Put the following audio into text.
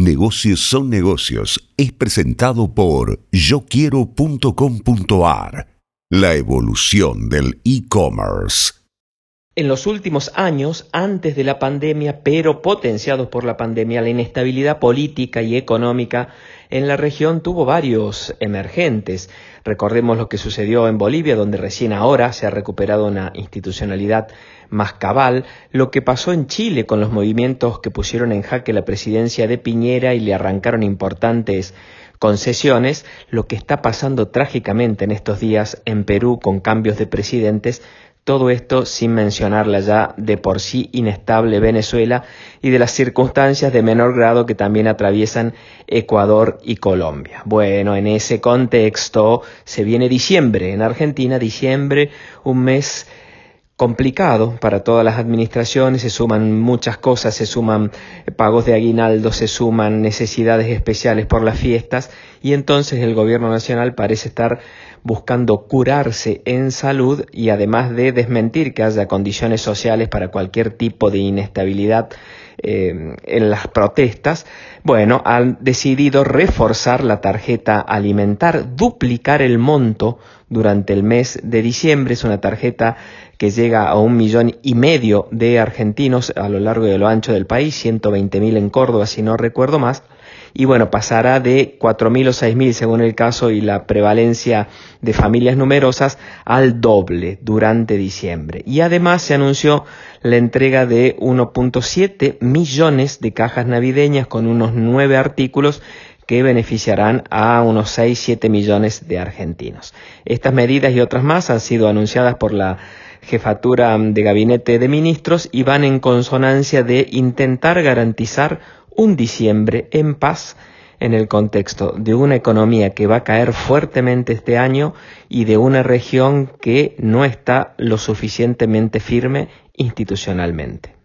Negocios son negocios es presentado por yoquiero.com.ar. La evolución del e-commerce. En los últimos años, antes de la pandemia, pero potenciados por la pandemia, la inestabilidad política y económica en la región tuvo varios emergentes. Recordemos lo que sucedió en Bolivia, donde recién ahora se ha recuperado una institucionalidad más cabal, lo que pasó en Chile con los movimientos que pusieron en jaque la presidencia de Piñera y le arrancaron importantes concesiones, lo que está pasando trágicamente en estos días en Perú con cambios de presidentes todo esto sin mencionar la ya de por sí inestable Venezuela y de las circunstancias de menor grado que también atraviesan Ecuador y Colombia. Bueno, en ese contexto se viene diciembre en Argentina, diciembre, un mes complicado para todas las administraciones, se suman muchas cosas, se suman pagos de aguinaldo, se suman necesidades especiales por las fiestas y entonces el gobierno nacional parece estar buscando curarse en salud y además de desmentir que haya condiciones sociales para cualquier tipo de inestabilidad eh, en las protestas, bueno, han decidido reforzar la tarjeta alimentar, duplicar el monto durante el mes de diciembre. Es una tarjeta que llega a un millón y medio de argentinos a lo largo y de lo ancho del país, 120 mil en Córdoba, si no recuerdo más y bueno, pasará de 4.000 o 6.000 según el caso y la prevalencia de familias numerosas al doble durante diciembre. Y además se anunció la entrega de 1.7 millones de cajas navideñas con unos nueve artículos que beneficiarán a unos 6-7 millones de argentinos. Estas medidas y otras más han sido anunciadas por la jefatura de gabinete de ministros y van en consonancia de intentar garantizar un diciembre en paz en el contexto de una economía que va a caer fuertemente este año y de una región que no está lo suficientemente firme institucionalmente.